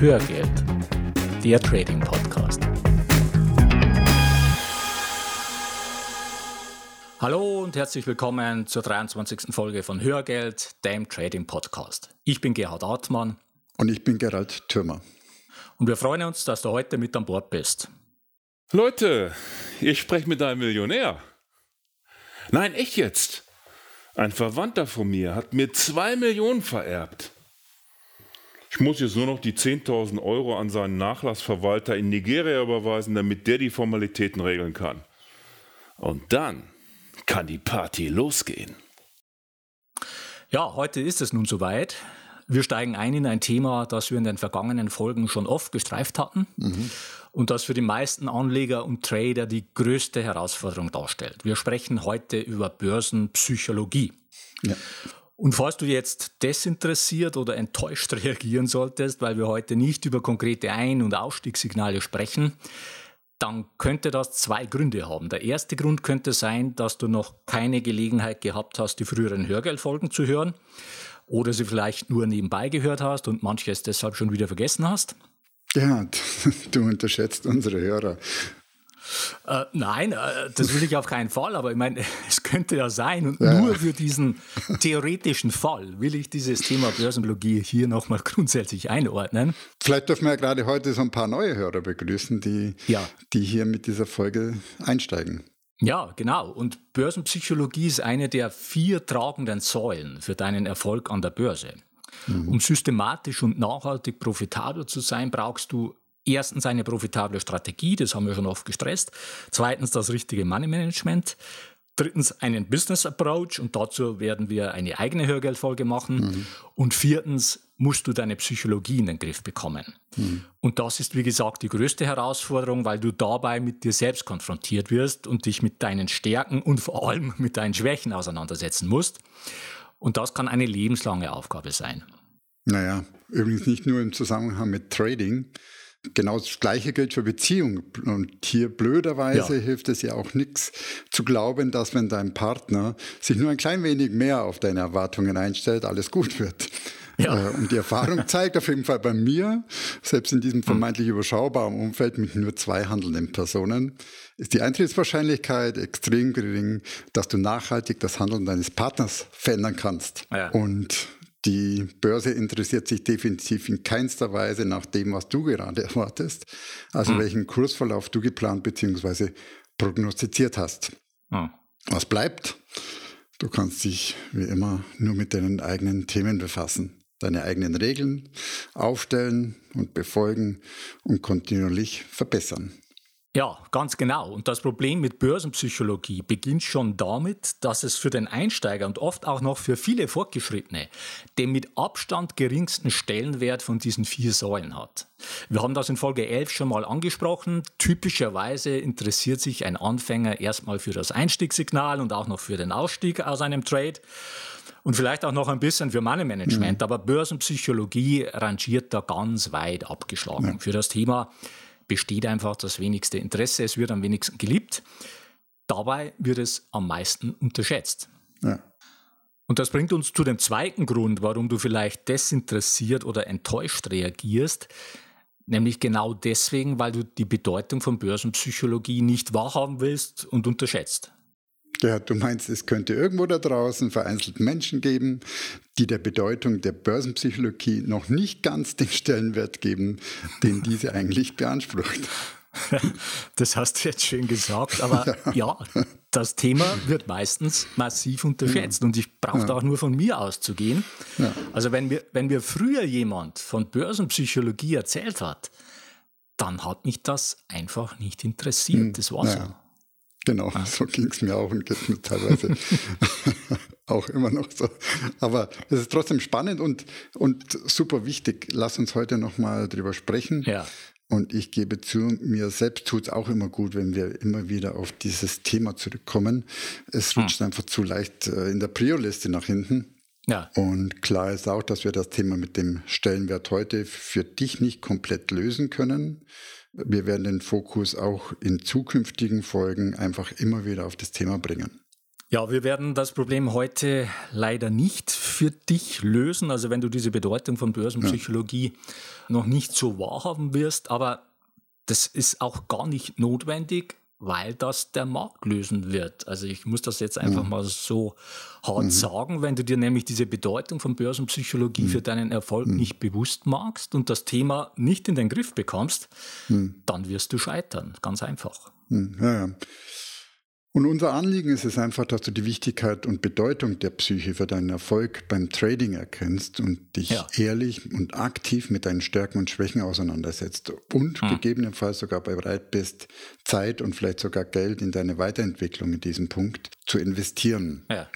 Hörgeld, der Trading Podcast. Hallo und herzlich willkommen zur 23. Folge von Hörgeld, dem Trading Podcast. Ich bin Gerhard Artmann. Und ich bin Gerald Thürmer. Und wir freuen uns, dass du heute mit an Bord bist. Leute, ich spreche mit einem Millionär. Nein, echt jetzt. Ein Verwandter von mir hat mir zwei Millionen vererbt. Ich muss jetzt nur noch die 10.000 Euro an seinen Nachlassverwalter in Nigeria überweisen, damit der die Formalitäten regeln kann. Und dann kann die Party losgehen. Ja, heute ist es nun soweit. Wir steigen ein in ein Thema, das wir in den vergangenen Folgen schon oft gestreift hatten mhm. und das für die meisten Anleger und Trader die größte Herausforderung darstellt. Wir sprechen heute über Börsenpsychologie. Ja. Und falls du jetzt desinteressiert oder enttäuscht reagieren solltest, weil wir heute nicht über konkrete Ein- und Ausstiegssignale sprechen, dann könnte das zwei Gründe haben. Der erste Grund könnte sein, dass du noch keine Gelegenheit gehabt hast, die früheren Hörgeldfolgen zu hören oder sie vielleicht nur nebenbei gehört hast und manches deshalb schon wieder vergessen hast. Ja, du unterschätzt unsere Hörer. Äh, nein, äh, das will ich auf keinen Fall, aber ich meine, es könnte ja sein. Und ja. nur für diesen theoretischen Fall will ich dieses Thema Börsenlogie hier nochmal grundsätzlich einordnen. Vielleicht dürfen wir ja gerade heute so ein paar neue Hörer begrüßen, die, ja. die hier mit dieser Folge einsteigen. Ja, genau. Und Börsenpsychologie ist eine der vier tragenden Säulen für deinen Erfolg an der Börse. Mhm. Um systematisch und nachhaltig profitabel zu sein, brauchst du erstens eine profitable Strategie, das haben wir schon oft gestresst. Zweitens das richtige Money Management. Drittens einen Business Approach und dazu werden wir eine eigene Hörgeldfolge machen. Mhm. Und viertens musst du deine Psychologie in den Griff bekommen. Mhm. Und das ist, wie gesagt, die größte Herausforderung, weil du dabei mit dir selbst konfrontiert wirst und dich mit deinen Stärken und vor allem mit deinen Schwächen auseinandersetzen musst. Und das kann eine lebenslange Aufgabe sein. Naja, übrigens nicht nur im Zusammenhang mit Trading, Genau das Gleiche gilt für Beziehungen. Und hier blöderweise ja. hilft es ja auch nichts zu glauben, dass wenn dein Partner sich nur ein klein wenig mehr auf deine Erwartungen einstellt, alles gut wird. Ja. Äh, und die Erfahrung zeigt auf jeden Fall bei mir, selbst in diesem hm. vermeintlich überschaubaren Umfeld mit nur zwei handelnden Personen, ist die Eintrittswahrscheinlichkeit extrem gering, dass du nachhaltig das Handeln deines Partners verändern kannst. Ja. Und die Börse interessiert sich definitiv in keinster Weise nach dem, was du gerade erwartest, also hm. welchen Kursverlauf du geplant bzw. prognostiziert hast. Hm. Was bleibt? Du kannst dich wie immer nur mit deinen eigenen Themen befassen, deine eigenen Regeln aufstellen und befolgen und kontinuierlich verbessern. Ja, ganz genau. Und das Problem mit Börsenpsychologie beginnt schon damit, dass es für den Einsteiger und oft auch noch für viele Fortgeschrittene den mit Abstand geringsten Stellenwert von diesen vier Säulen hat. Wir haben das in Folge 11 schon mal angesprochen. Typischerweise interessiert sich ein Anfänger erstmal für das Einstiegssignal und auch noch für den Ausstieg aus einem Trade und vielleicht auch noch ein bisschen für Money Management. Mhm. Aber Börsenpsychologie rangiert da ganz weit abgeschlagen ja. für das Thema besteht einfach das wenigste Interesse, es wird am wenigsten geliebt. Dabei wird es am meisten unterschätzt. Ja. Und das bringt uns zu dem zweiten Grund, warum du vielleicht desinteressiert oder enttäuscht reagierst, nämlich genau deswegen, weil du die Bedeutung von Börsenpsychologie nicht wahrhaben willst und unterschätzt. Ja, du meinst, es könnte irgendwo da draußen vereinzelt Menschen geben, die der Bedeutung der Börsenpsychologie noch nicht ganz den Stellenwert geben, den diese eigentlich beansprucht. Das hast du jetzt schön gesagt, aber ja, das Thema wird meistens massiv unterschätzt und ich brauche ja. auch nur von mir auszugehen. Ja. Also wenn mir, wenn mir früher jemand von Börsenpsychologie erzählt hat, dann hat mich das einfach nicht interessiert. Hm. Das war ja. Genau, ah. so ging es mir auch und geht mir teilweise auch immer noch so. Aber es ist trotzdem spannend und, und super wichtig. Lass uns heute nochmal drüber sprechen. Ja. Und ich gebe zu, mir selbst tut es auch immer gut, wenn wir immer wieder auf dieses Thema zurückkommen. Es hm. rutscht hm. einfach zu leicht äh, in der Prio-Liste nach hinten. Ja. Und klar ist auch, dass wir das Thema mit dem Stellenwert heute für dich nicht komplett lösen können. Wir werden den Fokus auch in zukünftigen Folgen einfach immer wieder auf das Thema bringen. Ja, wir werden das Problem heute leider nicht für dich lösen. Also wenn du diese Bedeutung von Börsenpsychologie ja. noch nicht so wahrhaben wirst, aber das ist auch gar nicht notwendig, weil das der Markt lösen wird. Also ich muss das jetzt einfach mhm. mal so hart mhm. sagen, wenn du dir nämlich diese Bedeutung von Börsenpsychologie mhm. für deinen Erfolg mhm. nicht bewusst magst und das Thema nicht in den Griff bekommst, mhm. dann wirst du scheitern. Ganz einfach. Mhm. Ja, ja. Und unser Anliegen ist es einfach, dass du die Wichtigkeit und Bedeutung der Psyche für deinen Erfolg beim Trading erkennst und dich ja. ehrlich und aktiv mit deinen Stärken und Schwächen auseinandersetzt und hm. gegebenenfalls sogar bereit bist, Zeit und vielleicht sogar Geld in deine Weiterentwicklung in diesem Punkt zu investieren. Ja.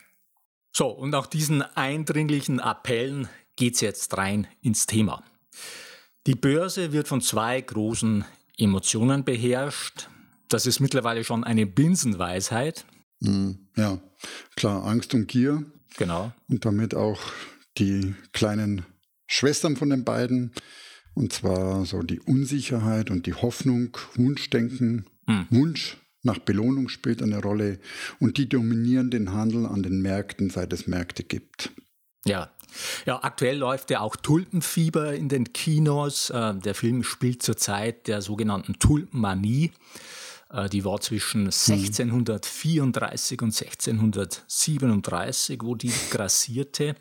So, und nach diesen eindringlichen Appellen geht es jetzt rein ins Thema. Die Börse wird von zwei großen Emotionen beherrscht, das ist mittlerweile schon eine Binsenweisheit. Mm, ja, klar, Angst und Gier. Genau. Und damit auch die kleinen Schwestern von den beiden. Und zwar so die Unsicherheit und die Hoffnung, Wunschdenken, mhm. Wunsch nach Belohnung spielt eine Rolle und die dominieren den Handel an den Märkten, seit es Märkte gibt. Ja. Ja, aktuell läuft ja auch Tulpenfieber in den Kinos. Äh, der Film spielt zur Zeit der sogenannten Tulpenmanie. Äh, die war zwischen 1634 und 1637, wo die grassierte,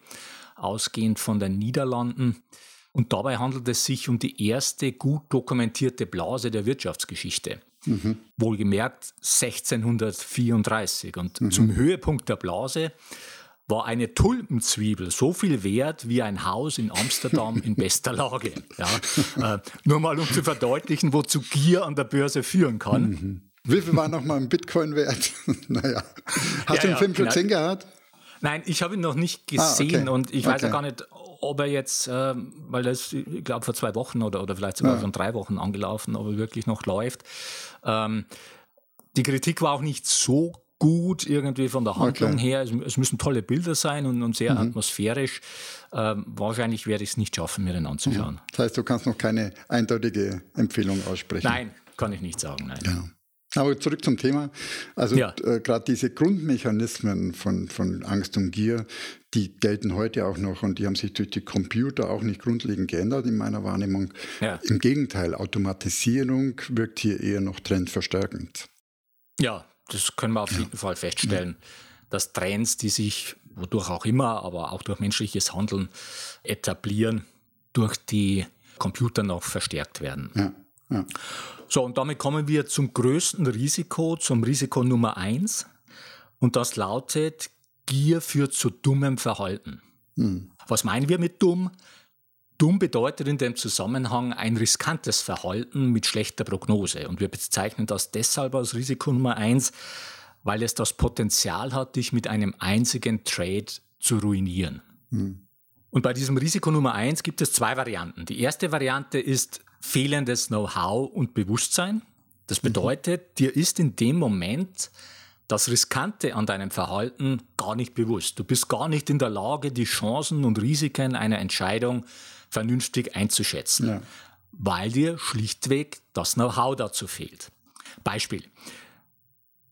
ausgehend von den Niederlanden. Und dabei handelt es sich um die erste gut dokumentierte Blase der Wirtschaftsgeschichte. Mhm. Wohlgemerkt 1634. Und mhm. zum Höhepunkt der Blase war eine Tulpenzwiebel so viel wert wie ein Haus in Amsterdam in bester Lage. Ja, äh, nur mal um zu verdeutlichen, wozu Gier an der Börse führen kann. Mhm. Wie viel war nochmal ein Bitcoin wert? naja. Hast ja, du den ja, Film schon gesehen gehabt? Nein, ich habe ihn noch nicht gesehen ah, okay. und ich okay. weiß ja gar nicht, ob er jetzt, äh, weil ist, ich glaube, vor zwei Wochen oder, oder vielleicht sogar ja. von drei Wochen angelaufen, ob er wirklich noch läuft. Ähm, die Kritik war auch nicht so gut irgendwie von der Handlung okay. her. Es, es, müssen tolle Bilder sein und, und sehr mhm. atmosphärisch. Ähm, wahrscheinlich werde ich es nicht schaffen, mir den anzuschauen. Das heißt, du kannst noch keine eindeutige Empfehlung aussprechen. Nein, kann ich nicht sagen. Nein. Ja. Aber zurück zum Thema. Also ja. äh, gerade diese Grundmechanismen von, von Angst und Gier, die gelten heute auch noch und die haben sich durch die Computer auch nicht grundlegend geändert in meiner Wahrnehmung. Ja. Im Gegenteil, Automatisierung wirkt hier eher noch trendverstärkend. Ja, das können wir auf jeden Fall feststellen, dass Trends, die sich wodurch auch immer, aber auch durch menschliches Handeln etablieren, durch die Computer noch verstärkt werden. Ja, ja. So, und damit kommen wir zum größten Risiko, zum Risiko Nummer eins. Und das lautet, Gier führt zu dummem Verhalten. Hm. Was meinen wir mit dumm? Dumm bedeutet in dem Zusammenhang ein riskantes Verhalten mit schlechter Prognose. Und wir bezeichnen das deshalb als Risiko Nummer eins, weil es das Potenzial hat, dich mit einem einzigen Trade zu ruinieren. Hm. Und bei diesem Risiko Nummer eins gibt es zwei Varianten. Die erste Variante ist fehlendes Know-how und Bewusstsein. Das mhm. bedeutet, dir ist in dem Moment das Riskante an deinem Verhalten gar nicht bewusst. Du bist gar nicht in der Lage, die Chancen und Risiken einer Entscheidung vernünftig einzuschätzen, ja. weil dir schlichtweg das Know-how dazu fehlt. Beispiel.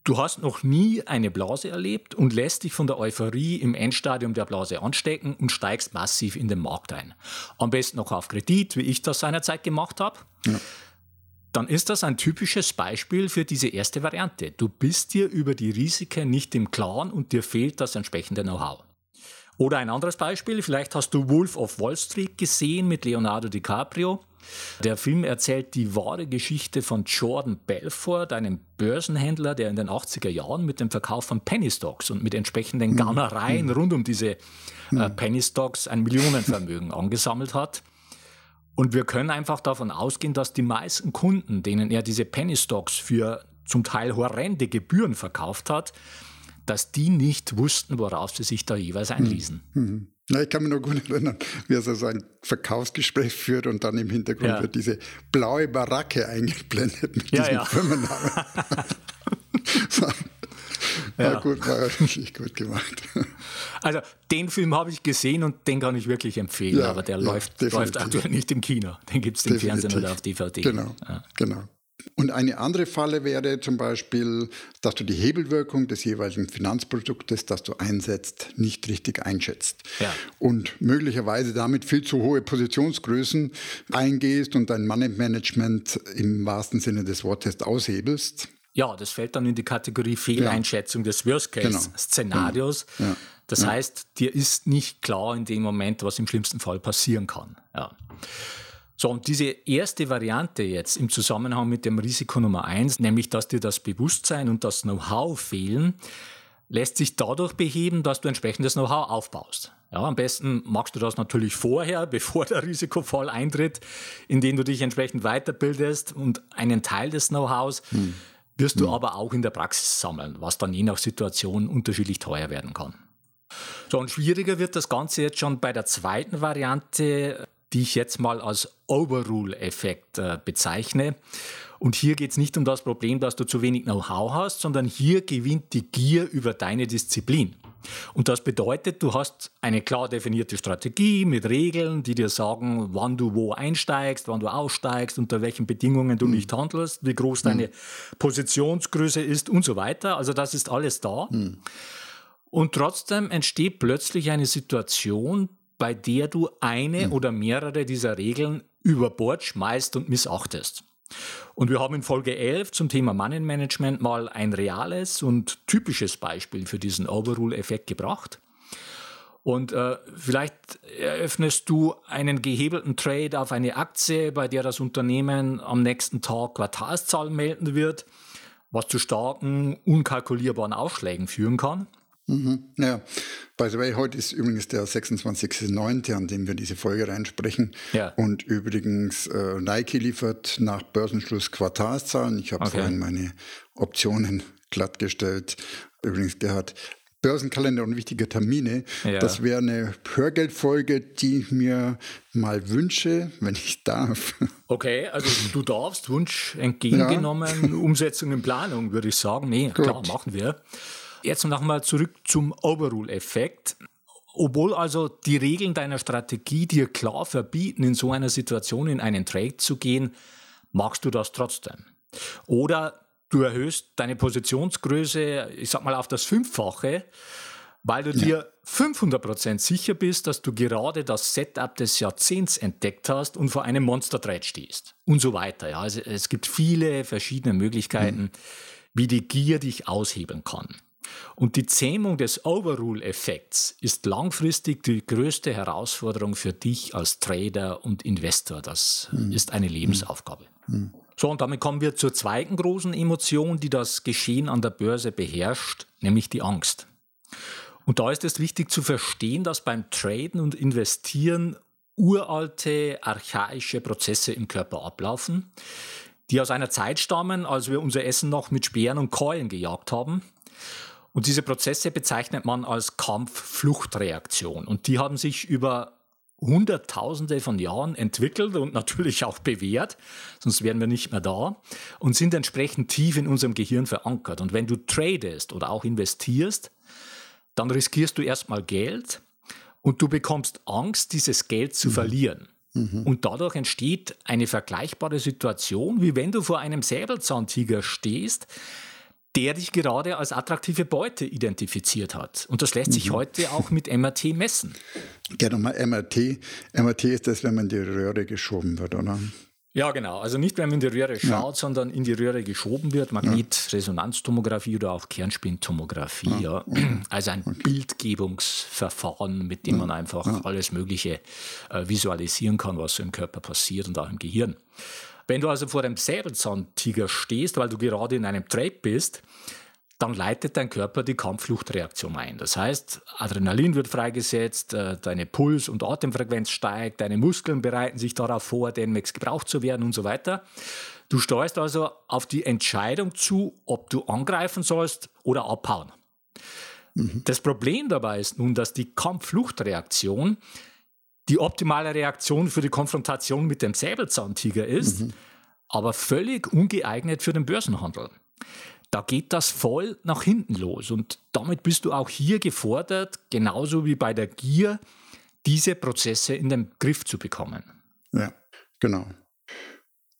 Du hast noch nie eine Blase erlebt und lässt dich von der Euphorie im Endstadium der Blase anstecken und steigst massiv in den Markt ein. Am besten noch auf Kredit, wie ich das seinerzeit gemacht habe. Ja. Dann ist das ein typisches Beispiel für diese erste Variante. Du bist dir über die Risiken nicht im Klaren und dir fehlt das entsprechende Know-how. Oder ein anderes Beispiel, vielleicht hast du Wolf of Wall Street gesehen mit Leonardo DiCaprio. Der Film erzählt die wahre Geschichte von Jordan Belfort, einem Börsenhändler, der in den 80er Jahren mit dem Verkauf von Penny Stocks und mit entsprechenden hm. Garnereien hm. rund um diese äh, hm. Penny Stocks ein Millionenvermögen angesammelt hat. Und wir können einfach davon ausgehen, dass die meisten Kunden, denen er diese Penny Stocks für zum Teil horrende Gebühren verkauft hat, dass die nicht wussten, worauf sie sich da jeweils einließen. Mhm. Na, ich kann mich noch gut erinnern, wie er so ein Verkaufsgespräch führt und dann im Hintergrund ja. wird diese blaue Baracke eingeblendet mit ja, diesem ja. Firmennamen. ja. War gut, war richtig gut gemacht. Also den Film habe ich gesehen und den kann ich wirklich empfehlen, ja, aber der ja, läuft, läuft aktuell nicht im Kino. Den gibt es im Fernsehen oder auf DVD. Genau, genau. Und eine andere Falle wäre zum Beispiel, dass du die Hebelwirkung des jeweiligen Finanzproduktes, das du einsetzt, nicht richtig einschätzt. Ja. Und möglicherweise damit viel zu hohe Positionsgrößen eingehst und dein Money-Management im wahrsten Sinne des Wortes aushebelst. Ja, das fällt dann in die Kategorie Fehleinschätzung ja. des Worst-Case-Szenarios. Genau. Ja. Das heißt, dir ist nicht klar in dem Moment, was im schlimmsten Fall passieren kann. Ja. So, und diese erste Variante jetzt im Zusammenhang mit dem Risiko Nummer eins, nämlich dass dir das Bewusstsein und das Know-how fehlen, lässt sich dadurch beheben, dass du entsprechendes Know-how aufbaust. Ja, am besten machst du das natürlich vorher, bevor der Risikofall eintritt, indem du dich entsprechend weiterbildest und einen Teil des Know-hows hm. wirst du hm. aber auch in der Praxis sammeln, was dann je nach Situation unterschiedlich teuer werden kann. So, und schwieriger wird das Ganze jetzt schon bei der zweiten Variante die ich jetzt mal als Overrule-Effekt äh, bezeichne. Und hier geht es nicht um das Problem, dass du zu wenig Know-how hast, sondern hier gewinnt die Gier über deine Disziplin. Und das bedeutet, du hast eine klar definierte Strategie mit Regeln, die dir sagen, wann du wo einsteigst, wann du aussteigst, unter welchen Bedingungen du mhm. nicht handelst, wie groß mhm. deine Positionsgröße ist und so weiter. Also das ist alles da. Mhm. Und trotzdem entsteht plötzlich eine Situation, bei der du eine mhm. oder mehrere dieser Regeln über Bord schmeißt und missachtest. Und wir haben in Folge 11 zum Thema Money Management mal ein reales und typisches Beispiel für diesen Overrule-Effekt gebracht. Und äh, vielleicht eröffnest du einen gehebelten Trade auf eine Aktie, bei der das Unternehmen am nächsten Tag Quartalszahlen melden wird, was zu starken, unkalkulierbaren Ausschlägen führen kann. Mhm. Ja, by the way, heute ist übrigens der 26.09., an dem wir diese Folge reinsprechen. Ja. Und übrigens, äh, Nike liefert nach Börsenschluss Quartalszahlen. Ich habe okay. vorhin meine Optionen glattgestellt. Übrigens, Gerhard, Börsenkalender und wichtige Termine. Ja. Das wäre eine Hörgeldfolge, die ich mir mal wünsche, wenn ich darf. Okay, also du darfst, Wunsch entgegengenommen, ja. Umsetzung in Planung, würde ich sagen. Nee, Gut. klar, machen wir. Jetzt nochmal zurück zum Overrule-Effekt. Obwohl also die Regeln deiner Strategie dir klar verbieten, in so einer Situation in einen Trade zu gehen, magst du das trotzdem. Oder du erhöhst deine Positionsgröße, ich sag mal, auf das Fünffache, weil du ja. dir 500% sicher bist, dass du gerade das Setup des Jahrzehnts entdeckt hast und vor einem Monster-Trade stehst. Und so weiter. Ja. Also es gibt viele verschiedene Möglichkeiten, mhm. wie die Gier dich aushebeln kann. Und die Zähmung des Overrule-Effekts ist langfristig die größte Herausforderung für dich als Trader und Investor. Das mhm. ist eine Lebensaufgabe. Mhm. So, und damit kommen wir zur zweiten großen Emotion, die das Geschehen an der Börse beherrscht, nämlich die Angst. Und da ist es wichtig zu verstehen, dass beim Traden und Investieren uralte, archaische Prozesse im Körper ablaufen, die aus einer Zeit stammen, als wir unser Essen noch mit Speeren und Keulen gejagt haben und diese Prozesse bezeichnet man als Kampf-Fluchtreaktion. Und die haben sich über Hunderttausende von Jahren entwickelt und natürlich auch bewährt, sonst wären wir nicht mehr da, und sind entsprechend tief in unserem Gehirn verankert. Und wenn du tradest oder auch investierst, dann riskierst du erstmal Geld und du bekommst Angst, dieses Geld zu mhm. verlieren. Mhm. Und dadurch entsteht eine vergleichbare Situation, wie wenn du vor einem Säbelzahntiger stehst, der dich gerade als attraktive Beute identifiziert hat. Und das lässt sich mhm. heute auch mit MRT messen. Ja, nochmal MRT. MRT ist das, wenn man in die Röhre geschoben wird, oder? Ja, genau. Also nicht, wenn man in die Röhre schaut, ja. sondern in die Röhre geschoben wird. Magnetresonanztomographie oder auch Kernspintomographie. Ja. ja. Also ein okay. Bildgebungsverfahren, mit dem man einfach alles Mögliche äh, visualisieren kann, was so im Körper passiert und auch im Gehirn. Wenn du also vor einem Säbelzahntiger stehst, weil du gerade in einem Trade bist, dann leitet dein Körper die Kampffluchtreaktion ein. Das heißt, Adrenalin wird freigesetzt, äh, deine Puls- und Atemfrequenz steigt, deine Muskeln bereiten sich darauf vor, demnächst gebraucht zu werden und so weiter. Du steuerst also auf die Entscheidung zu, ob du angreifen sollst oder abhauen. Mhm. Das Problem dabei ist nun, dass die Kampffluchtreaktion die optimale Reaktion für die Konfrontation mit dem Säbelzahntiger ist, mhm. aber völlig ungeeignet für den Börsenhandel. Da geht das voll nach hinten los und damit bist du auch hier gefordert, genauso wie bei der Gier, diese Prozesse in den Griff zu bekommen. Ja, genau.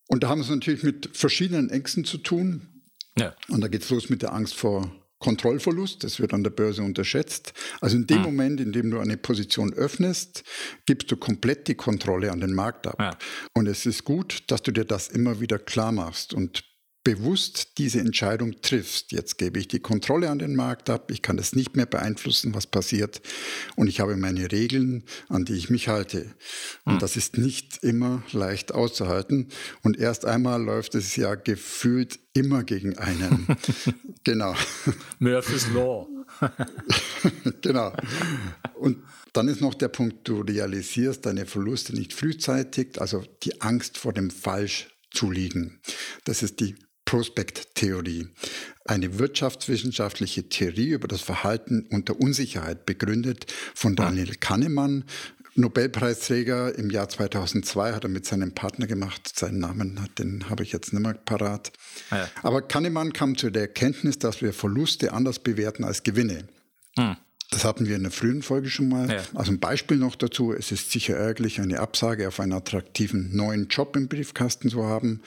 Und da haben wir es natürlich mit verschiedenen Ängsten zu tun. Ja. Und da geht es los mit der Angst vor Kontrollverlust, das wird an der Börse unterschätzt. Also in dem hm. Moment, in dem du eine Position öffnest, gibst du komplett die Kontrolle an den Markt ab. Ja. Und es ist gut, dass du dir das immer wieder klar machst und bewusst diese Entscheidung triffst. Jetzt gebe ich die Kontrolle an den Markt ab, ich kann es nicht mehr beeinflussen, was passiert und ich habe meine Regeln, an die ich mich halte. Und hm. das ist nicht immer leicht auszuhalten und erst einmal läuft es ja gefühlt immer gegen einen. genau. Murphy's Law. genau. Und dann ist noch der Punkt, du realisierst deine Verluste nicht frühzeitig, also die Angst vor dem Falsch zu liegen. Das ist die Prospekttheorie, eine wirtschaftswissenschaftliche Theorie über das Verhalten unter Unsicherheit, begründet von Daniel Kahnemann, Nobelpreisträger im Jahr 2002 hat er mit seinem Partner gemacht. Seinen Namen, den habe ich jetzt nicht mehr parat. Ah ja. Aber Kahnemann kam zu der Erkenntnis, dass wir Verluste anders bewerten als Gewinne. Hm. Das hatten wir in der frühen Folge schon mal. Ja. Also ein Beispiel noch dazu. Es ist sicher ärgerlich, eine Absage auf einen attraktiven neuen Job im Briefkasten zu haben.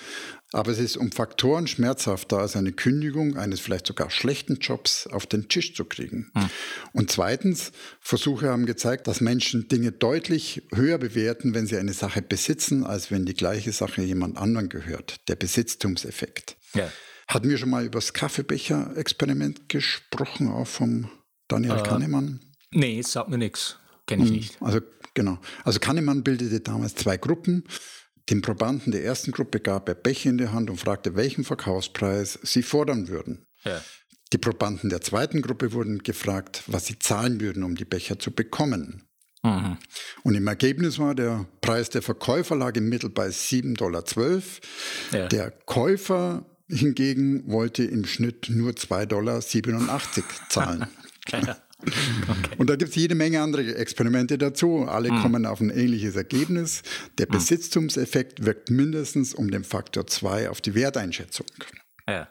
Aber es ist um Faktoren schmerzhafter als eine Kündigung eines vielleicht sogar schlechten Jobs auf den Tisch zu kriegen. Hm. Und zweitens, Versuche haben gezeigt, dass Menschen Dinge deutlich höher bewerten, wenn sie eine Sache besitzen, als wenn die gleiche Sache jemand anderen gehört. Der Besitztumseffekt. Ja. Hatten wir schon mal über das Kaffeebecher-Experiment gesprochen, auch vom Daniel äh, Kahnemann? Nee, sagt mir nichts. Kenne ich hm, nicht. Also genau. Also Kahnemann bildete damals zwei Gruppen. Dem Probanden der ersten Gruppe gab er Becher in die Hand und fragte, welchen Verkaufspreis sie fordern würden. Ja. Die Probanden der zweiten Gruppe wurden gefragt, was sie zahlen würden, um die Becher zu bekommen. Mhm. Und im Ergebnis war der Preis der Verkäufer lag im Mittel bei 7,12 Dollar. Ja. Der Käufer hingegen wollte im Schnitt nur 2,87 Dollar zahlen. Okay. Und da gibt es jede Menge andere Experimente dazu. Alle mhm. kommen auf ein ähnliches Ergebnis. Der hm. Besitztumseffekt wirkt mindestens um den Faktor 2 auf die Werteinschätzung. Ja.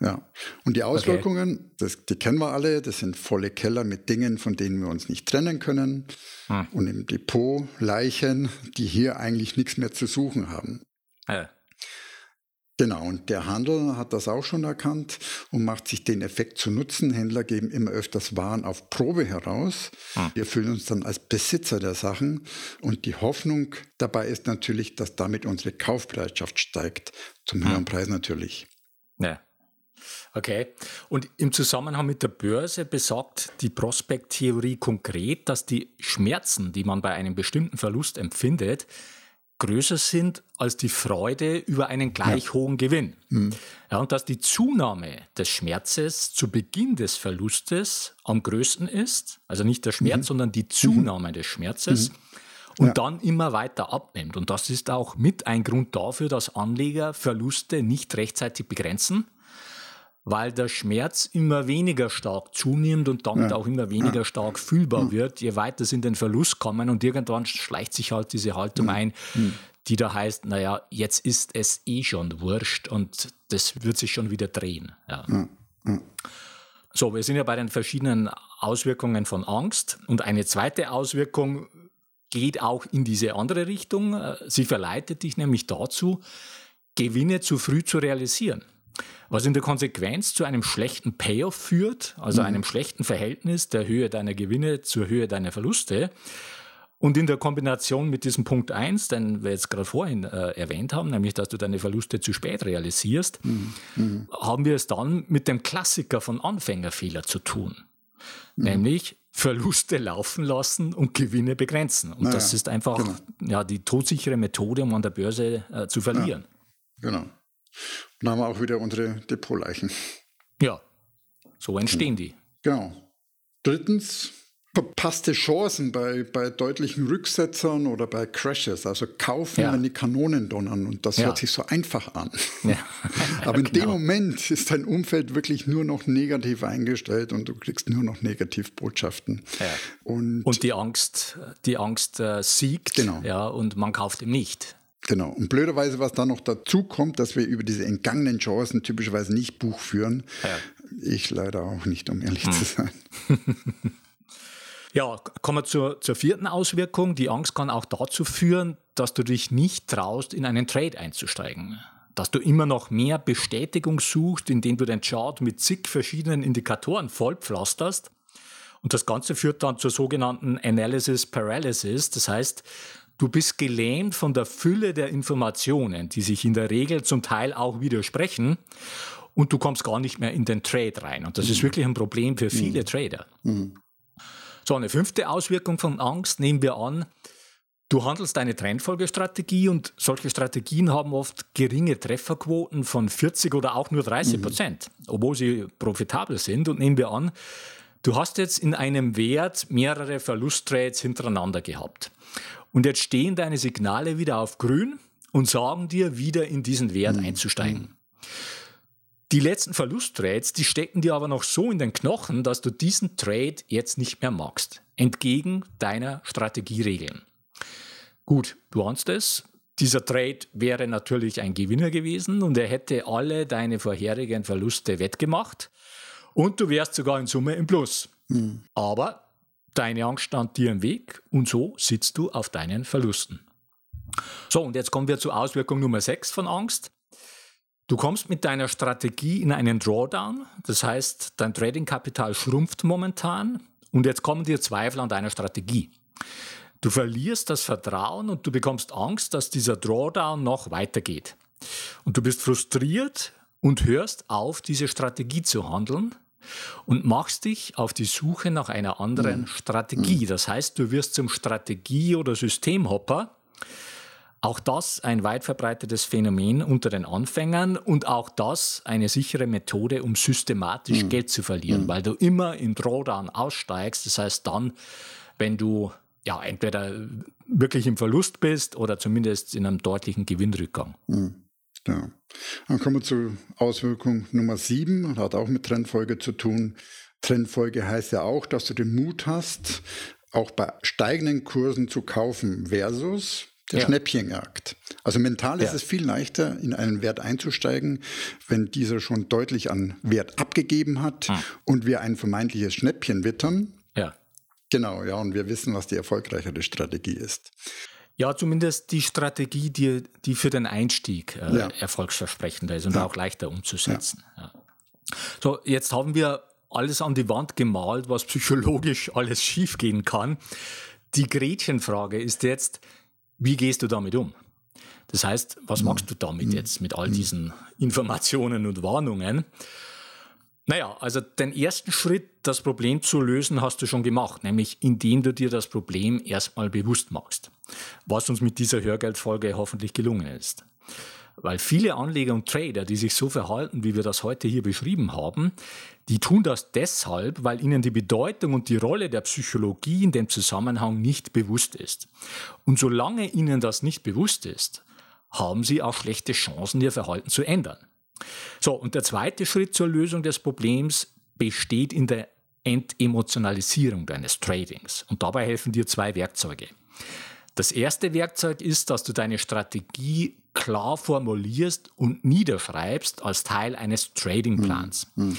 Ja. Und die Auswirkungen, okay. das, die kennen wir alle, das sind volle Keller mit Dingen, von denen wir uns nicht trennen können. Hm. Und im Depot Leichen, die hier eigentlich nichts mehr zu suchen haben. Ja. Genau, und der Handel hat das auch schon erkannt und macht sich den Effekt zu nutzen. Händler geben immer öfters Waren auf Probe heraus. Hm. Wir fühlen uns dann als Besitzer der Sachen und die Hoffnung dabei ist natürlich, dass damit unsere Kaufbereitschaft steigt, zum hm. höheren Preis natürlich. Ja. Okay. Und im Zusammenhang mit der Börse besagt die Prospekttheorie konkret, dass die Schmerzen, die man bei einem bestimmten Verlust empfindet, größer sind als die Freude über einen gleich ja. hohen Gewinn. Mhm. Ja, und dass die Zunahme des Schmerzes zu Beginn des Verlustes am größten ist, also nicht der Schmerz, mhm. sondern die Zunahme mhm. des Schmerzes. Mhm. Und ja. dann immer weiter abnimmt. Und das ist auch mit ein Grund dafür, dass Anleger Verluste nicht rechtzeitig begrenzen, weil der Schmerz immer weniger stark zunimmt und damit ja. auch immer weniger ja. stark fühlbar ja. wird, je weiter sie in den Verlust kommen und irgendwann schleicht sich halt diese Haltung ein, die da heißt, naja, jetzt ist es eh schon wurscht und das wird sich schon wieder drehen. So, wir sind ja bei den verschiedenen Auswirkungen von Angst und eine zweite Auswirkung geht auch in diese andere Richtung. Sie verleitet dich nämlich dazu, Gewinne zu früh zu realisieren was in der Konsequenz zu einem schlechten Payoff führt, also mhm. einem schlechten Verhältnis der Höhe deiner Gewinne zur Höhe deiner Verluste. Und in der Kombination mit diesem Punkt 1, den wir jetzt gerade vorhin äh, erwähnt haben, nämlich dass du deine Verluste zu spät realisierst, mhm. Mhm. haben wir es dann mit dem Klassiker von Anfängerfehler zu tun. Mhm. Nämlich Verluste laufen lassen und Gewinne begrenzen. Und naja, das ist einfach genau. ja, die todsichere Methode, um an der Börse äh, zu verlieren. Ja, genau. Dann haben wir auch wieder unsere Depotleichen. Ja, so entstehen die. Genau. Drittens, verpasste Chancen bei, bei deutlichen Rücksetzern oder bei Crashes. Also kaufen, ja. wenn die Kanonen donnern. Und das ja. hört sich so einfach an. Ja. Aber in genau. dem Moment ist dein Umfeld wirklich nur noch negativ eingestellt und du kriegst nur noch Negativbotschaften. Und, und die Angst, die Angst äh, siegt genau. ja, und man kauft ihm nicht. Genau. Und blöderweise, was da noch dazu kommt, dass wir über diese entgangenen Chancen typischerweise nicht Buch führen. Ja. Ich leider auch nicht, um ehrlich hm. zu sein. Ja, kommen wir zur, zur vierten Auswirkung. Die Angst kann auch dazu führen, dass du dich nicht traust, in einen Trade einzusteigen. Dass du immer noch mehr Bestätigung suchst, indem du den Chart mit zig verschiedenen Indikatoren vollpflasterst. Und das Ganze führt dann zur sogenannten Analysis Paralysis. Das heißt, du bist gelähmt von der Fülle der Informationen, die sich in der Regel zum Teil auch widersprechen. Und du kommst gar nicht mehr in den Trade rein. Und das ist mhm. wirklich ein Problem für viele mhm. Trader. Mhm. So, eine fünfte Auswirkung von Angst nehmen wir an. Du handelst eine Trendfolgestrategie und solche Strategien haben oft geringe Trefferquoten von 40 oder auch nur 30 Prozent, mhm. obwohl sie profitabel sind. Und nehmen wir an, du hast jetzt in einem Wert mehrere Verlusttrades hintereinander gehabt. Und jetzt stehen deine Signale wieder auf grün und sagen dir, wieder in diesen Wert mhm. einzusteigen. Die letzten Verlusttrades, die stecken dir aber noch so in den Knochen, dass du diesen Trade jetzt nicht mehr magst. Entgegen deiner Strategieregeln. Gut, du ahnst es. Dieser Trade wäre natürlich ein Gewinner gewesen und er hätte alle deine vorherigen Verluste wettgemacht und du wärst sogar in Summe im Plus. Mhm. Aber deine Angst stand dir im Weg und so sitzt du auf deinen Verlusten. So, und jetzt kommen wir zur Auswirkung Nummer 6 von Angst. Du kommst mit deiner Strategie in einen Drawdown, das heißt, dein Tradingkapital schrumpft momentan und jetzt kommen dir Zweifel an deiner Strategie. Du verlierst das Vertrauen und du bekommst Angst, dass dieser Drawdown noch weitergeht. Und du bist frustriert und hörst auf, diese Strategie zu handeln und machst dich auf die Suche nach einer anderen mhm. Strategie. Das heißt, du wirst zum Strategie- oder Systemhopper auch das ein weit verbreitetes Phänomen unter den Anfängern und auch das eine sichere Methode, um systematisch mhm. Geld zu verlieren, mhm. weil du immer im Drawdown aussteigst. Das heißt dann, wenn du ja entweder wirklich im Verlust bist oder zumindest in einem deutlichen Gewinnrückgang. Mhm. Ja. Dann kommen wir zur Auswirkung Nummer sieben, hat auch mit Trendfolge zu tun. Trendfolge heißt ja auch, dass du den Mut hast, auch bei steigenden Kursen zu kaufen versus der ja. Schnäppchenjagd. Also mental ist ja. es viel leichter, in einen Wert einzusteigen, wenn dieser schon deutlich an Wert abgegeben hat hm. und wir ein vermeintliches Schnäppchen wittern. Ja. Genau, ja, und wir wissen, was die erfolgreichere Strategie ist. Ja, zumindest die Strategie, die, die für den Einstieg äh, ja. erfolgsversprechender ist und ja. auch leichter umzusetzen. Ja. So, jetzt haben wir alles an die Wand gemalt, was psychologisch alles schiefgehen kann. Die Gretchenfrage ist jetzt, wie gehst du damit um? Das heißt, was machst du damit mhm. jetzt mit all mhm. diesen Informationen und Warnungen? Naja, also den ersten Schritt, das Problem zu lösen, hast du schon gemacht, nämlich indem du dir das Problem erstmal bewusst machst, was uns mit dieser Hörgeldfolge hoffentlich gelungen ist. Weil viele Anleger und Trader, die sich so verhalten, wie wir das heute hier beschrieben haben, die tun das deshalb, weil ihnen die Bedeutung und die Rolle der Psychologie in dem Zusammenhang nicht bewusst ist. Und solange ihnen das nicht bewusst ist, haben sie auch schlechte Chancen, ihr Verhalten zu ändern. So, und der zweite Schritt zur Lösung des Problems besteht in der Entemotionalisierung deines Tradings. Und dabei helfen dir zwei Werkzeuge. Das erste Werkzeug ist, dass du deine Strategie klar formulierst und niederschreibst als Teil eines Tradingplans. Mhm.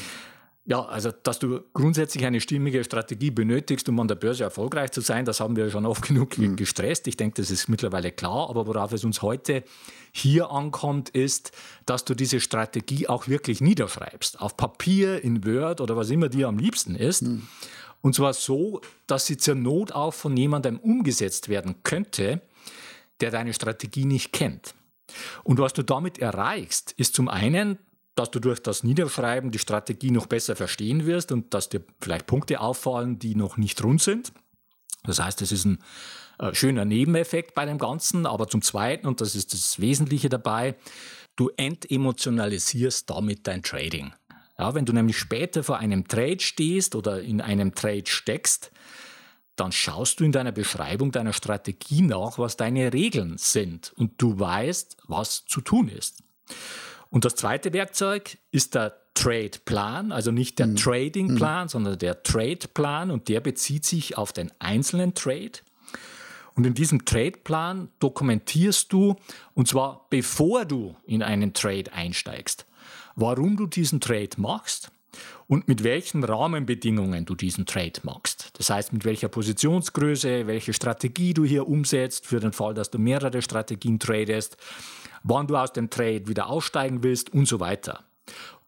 Ja, also dass du grundsätzlich eine stimmige Strategie benötigst, um an der Börse erfolgreich zu sein, das haben wir schon oft genug mhm. gestresst. Ich denke, das ist mittlerweile klar. Aber worauf es uns heute hier ankommt, ist, dass du diese Strategie auch wirklich niederschreibst. Auf Papier, in Word oder was immer dir am liebsten ist. Mhm. Und zwar so, dass sie zur Not auch von jemandem umgesetzt werden könnte, der deine Strategie nicht kennt. Und was du damit erreichst, ist zum einen, dass du durch das Niederschreiben die Strategie noch besser verstehen wirst und dass dir vielleicht Punkte auffallen, die noch nicht rund sind. Das heißt, es ist ein äh, schöner Nebeneffekt bei dem Ganzen, aber zum Zweiten, und das ist das Wesentliche dabei, du entemotionalisierst damit dein Trading. Ja, wenn du nämlich später vor einem Trade stehst oder in einem Trade steckst, dann schaust du in deiner Beschreibung deiner Strategie nach, was deine Regeln sind und du weißt, was zu tun ist. Und das zweite Werkzeug ist der Trade Plan, also nicht der mhm. Trading Plan, mhm. sondern der Trade Plan und der bezieht sich auf den einzelnen Trade. Und in diesem Trade Plan dokumentierst du, und zwar bevor du in einen Trade einsteigst, warum du diesen Trade machst und mit welchen Rahmenbedingungen du diesen Trade machst. Das heißt, mit welcher Positionsgröße, welche Strategie du hier umsetzt, für den Fall, dass du mehrere Strategien tradest, wann du aus dem Trade wieder aussteigen willst und so weiter.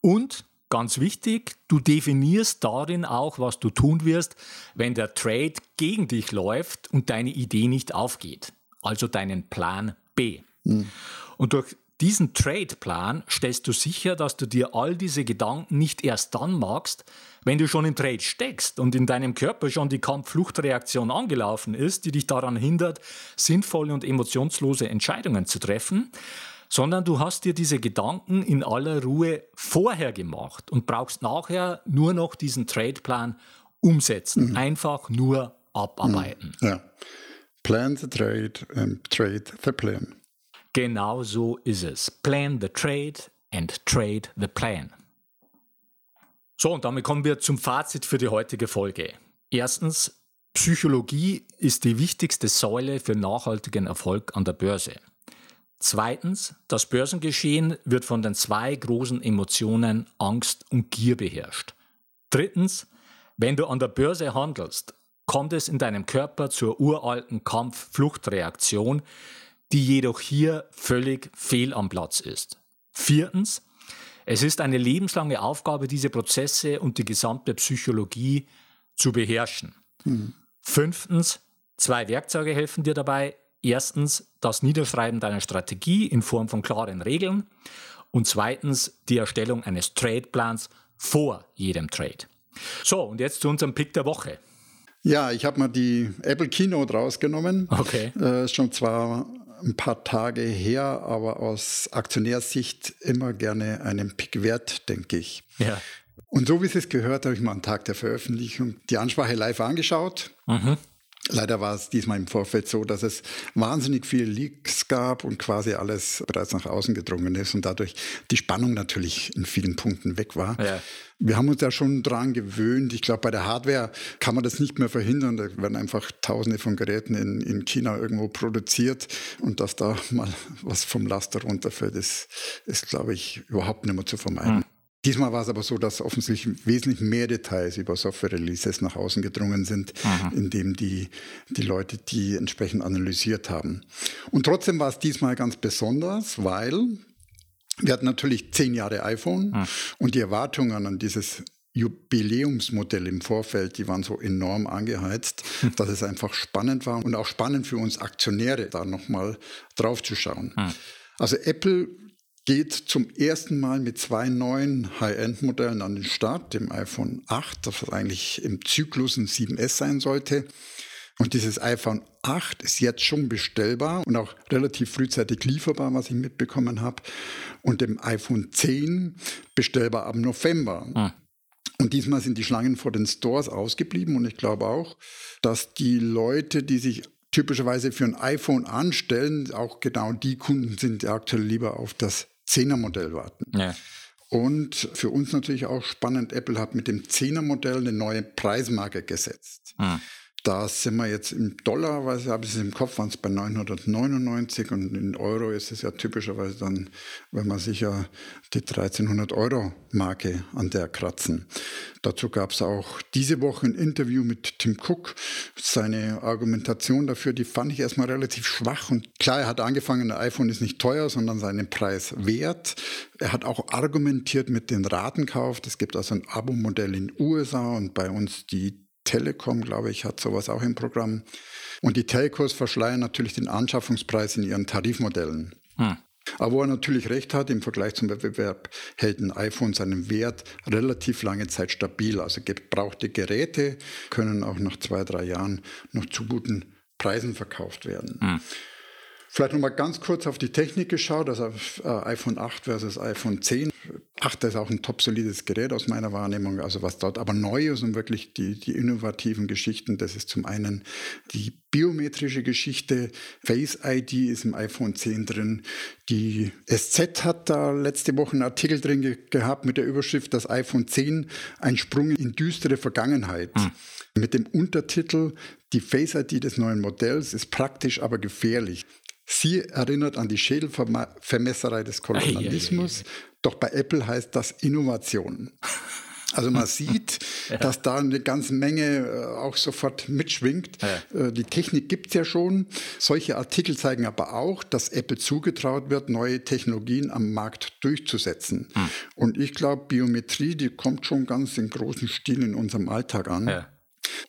Und ganz wichtig, du definierst darin auch, was du tun wirst, wenn der Trade gegen dich läuft und deine Idee nicht aufgeht. Also deinen Plan B. Mhm. Und durch diesen Trade-Plan stellst du sicher, dass du dir all diese Gedanken nicht erst dann machst, wenn du schon im Trade steckst und in deinem Körper schon die Kampf-Flucht-Reaktion angelaufen ist, die dich daran hindert, sinnvolle und emotionslose Entscheidungen zu treffen, sondern du hast dir diese Gedanken in aller Ruhe vorher gemacht und brauchst nachher nur noch diesen Trade-Plan umsetzen, mhm. einfach nur abarbeiten. Mhm. Ja. Plan the trade and trade the plan. Genau so ist es. Plan the trade and trade the plan. So, und damit kommen wir zum Fazit für die heutige Folge. Erstens, Psychologie ist die wichtigste Säule für nachhaltigen Erfolg an der Börse. Zweitens, das Börsengeschehen wird von den zwei großen Emotionen Angst und Gier beherrscht. Drittens, wenn du an der Börse handelst, kommt es in deinem Körper zur uralten Kampf-Fluchtreaktion, die jedoch hier völlig fehl am Platz ist. Viertens, es ist eine lebenslange Aufgabe, diese Prozesse und die gesamte Psychologie zu beherrschen. Mhm. Fünftens, zwei Werkzeuge helfen dir dabei. Erstens das Niederschreiben deiner Strategie in Form von klaren Regeln und zweitens die Erstellung eines Trade-Plans vor jedem Trade. So, und jetzt zu unserem Pick der Woche. Ja, ich habe mal die Apple Keynote rausgenommen. Okay. Äh, schon zwar ein paar Tage her, aber aus Aktionärssicht immer gerne einen Pick wert, denke ich. Ja. Und so wie es gehört, habe ich mal am Tag der Veröffentlichung die Ansprache live angeschaut. Mhm. Leider war es diesmal im Vorfeld so, dass es wahnsinnig viele Leaks gab und quasi alles bereits nach außen gedrungen ist und dadurch die Spannung natürlich in vielen Punkten weg war. Ja. Wir haben uns ja schon dran gewöhnt. Ich glaube, bei der Hardware kann man das nicht mehr verhindern. Da werden einfach tausende von Geräten in, in China irgendwo produziert und dass da mal was vom Laster runterfällt, ist, ist glaube ich, überhaupt nicht mehr zu vermeiden. Hm. Diesmal war es aber so, dass offensichtlich wesentlich mehr Details über Software-Releases nach außen gedrungen sind, mhm. indem die, die Leute die entsprechend analysiert haben. Und trotzdem war es diesmal ganz besonders, weil wir hatten natürlich zehn Jahre iPhone mhm. und die Erwartungen an dieses Jubiläumsmodell im Vorfeld, die waren so enorm angeheizt, hm. dass es einfach spannend war und auch spannend für uns Aktionäre, da nochmal drauf zu schauen. Hm. Also Apple geht zum ersten Mal mit zwei neuen High-End-Modellen an den Start, dem iPhone 8, das eigentlich im Zyklus ein 7S sein sollte. Und dieses iPhone 8 ist jetzt schon bestellbar und auch relativ frühzeitig lieferbar, was ich mitbekommen habe. Und dem iPhone 10 bestellbar ab November. Ah. Und diesmal sind die Schlangen vor den Stores ausgeblieben und ich glaube auch, dass die Leute, die sich typischerweise für ein iPhone anstellen, auch genau die Kunden sind, die aktuell lieber auf das 10er Modell warten. Ja. Und für uns natürlich auch spannend, Apple hat mit dem 10er Modell eine neue Preismarke gesetzt. Hm. Da sind wir jetzt im Dollar, weil ich habe es im Kopf, waren es bei 999 und in Euro ist es ja typischerweise dann, wenn man sicher die 1300 Euro Marke an der kratzen. Dazu gab es auch diese Woche ein Interview mit Tim Cook. Seine Argumentation dafür, die fand ich erstmal relativ schwach. Und klar, er hat angefangen, der iPhone ist nicht teuer, sondern seinen Preis wert. Er hat auch argumentiert mit dem Ratenkauf. Es gibt also ein Abo-Modell in USA und bei uns die Telekom, glaube ich, hat sowas auch im Programm. Und die Telcos verschleiern natürlich den Anschaffungspreis in ihren Tarifmodellen. Hm. Aber wo er natürlich recht hat, im Vergleich zum Wettbewerb hält ein iPhone seinen Wert relativ lange Zeit stabil. Also gebrauchte Geräte können auch nach zwei, drei Jahren noch zu guten Preisen verkauft werden. Hm. Vielleicht nochmal ganz kurz auf die Technik geschaut, also äh, iPhone 8 versus iPhone 10. 8 ist auch ein top solides Gerät aus meiner Wahrnehmung, also was dort aber neu ist und wirklich die, die innovativen Geschichten, das ist zum einen die biometrische Geschichte, Face ID ist im iPhone 10 drin. Die SZ hat da letzte Woche einen Artikel drin ge gehabt mit der Überschrift, das iPhone 10 ein Sprung in düstere Vergangenheit. Mhm. Mit dem Untertitel, die Face ID des neuen Modells ist praktisch, aber gefährlich. Sie erinnert an die Schädelvermesserei des Kolonialismus, doch bei Apple heißt das Innovation. Also man sieht, ja. dass da eine ganze Menge äh, auch sofort mitschwingt. Ja. Äh, die Technik gibt es ja schon. Solche Artikel zeigen aber auch, dass Apple zugetraut wird, neue Technologien am Markt durchzusetzen. Hm. Und ich glaube, Biometrie, die kommt schon ganz in großen Stil in unserem Alltag an. Ja.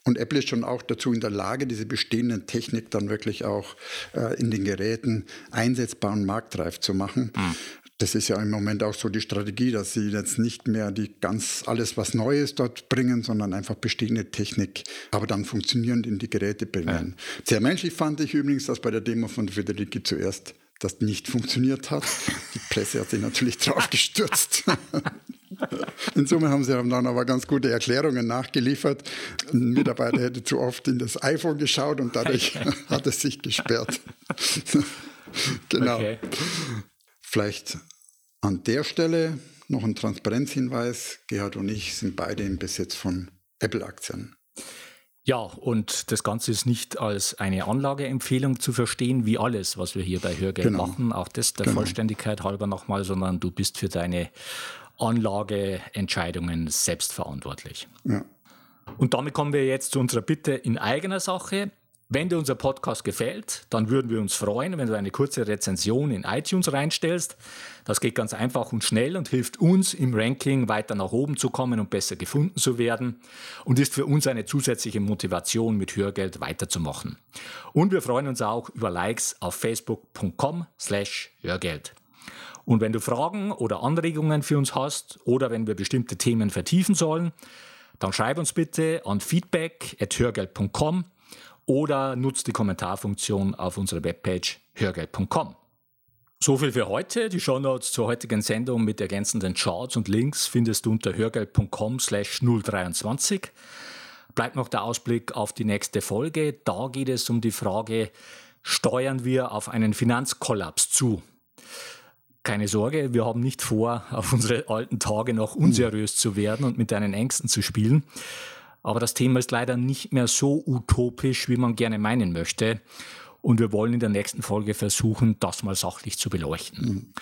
Und Apple ist schon auch dazu in der Lage, diese bestehenden Technik dann wirklich auch äh, in den Geräten einsetzbar und marktreif zu machen. Mhm. Das ist ja im Moment auch so die Strategie, dass sie jetzt nicht mehr die ganz alles was Neues dort bringen, sondern einfach bestehende Technik, aber dann funktionierend in die Geräte bringen. Ja. Sehr menschlich fand ich übrigens, dass bei der Demo von Federici zuerst das nicht funktioniert hat. Die Presse hat sich natürlich drauf gestürzt. In Summe haben sie dann aber ganz gute Erklärungen nachgeliefert. Ein Mitarbeiter hätte zu oft in das iPhone geschaut und dadurch hat es sich gesperrt. genau. Okay. Vielleicht an der Stelle noch ein Transparenzhinweis. Gerhard und ich sind beide im Besitz von Apple-Aktien. Ja, und das Ganze ist nicht als eine Anlageempfehlung zu verstehen, wie alles, was wir hier bei Hörgeld genau. machen. Auch das der genau. Vollständigkeit halber nochmal, sondern du bist für deine Anlageentscheidungen selbstverantwortlich. Ja. Und damit kommen wir jetzt zu unserer Bitte in eigener Sache. Wenn dir unser Podcast gefällt, dann würden wir uns freuen, wenn du eine kurze Rezension in iTunes reinstellst. Das geht ganz einfach und schnell und hilft uns im Ranking weiter nach oben zu kommen und besser gefunden zu werden und ist für uns eine zusätzliche Motivation, mit Hörgeld weiterzumachen. Und wir freuen uns auch über Likes auf facebook.com slash Hörgeld. Und wenn du Fragen oder Anregungen für uns hast oder wenn wir bestimmte Themen vertiefen sollen, dann schreib uns bitte an feedback.hörgeld.com oder nutzt die Kommentarfunktion auf unserer Webpage hörgeld.com. So viel für heute. Die Shownotes zur heutigen Sendung mit ergänzenden Charts und Links findest du unter hörgeld.com slash 023. Bleibt noch der Ausblick auf die nächste Folge. Da geht es um die Frage, steuern wir auf einen Finanzkollaps zu? Keine Sorge, wir haben nicht vor, auf unsere alten Tage noch unseriös zu werden und mit deinen Ängsten zu spielen. Aber das Thema ist leider nicht mehr so utopisch, wie man gerne meinen möchte. Und wir wollen in der nächsten Folge versuchen, das mal sachlich zu beleuchten. Mhm.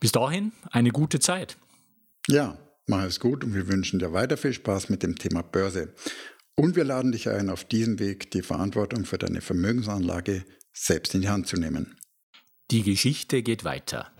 Bis dahin eine gute Zeit. Ja, mach es gut und wir wünschen dir weiter viel Spaß mit dem Thema Börse. Und wir laden dich ein, auf diesem Weg die Verantwortung für deine Vermögensanlage selbst in die Hand zu nehmen. Die Geschichte geht weiter.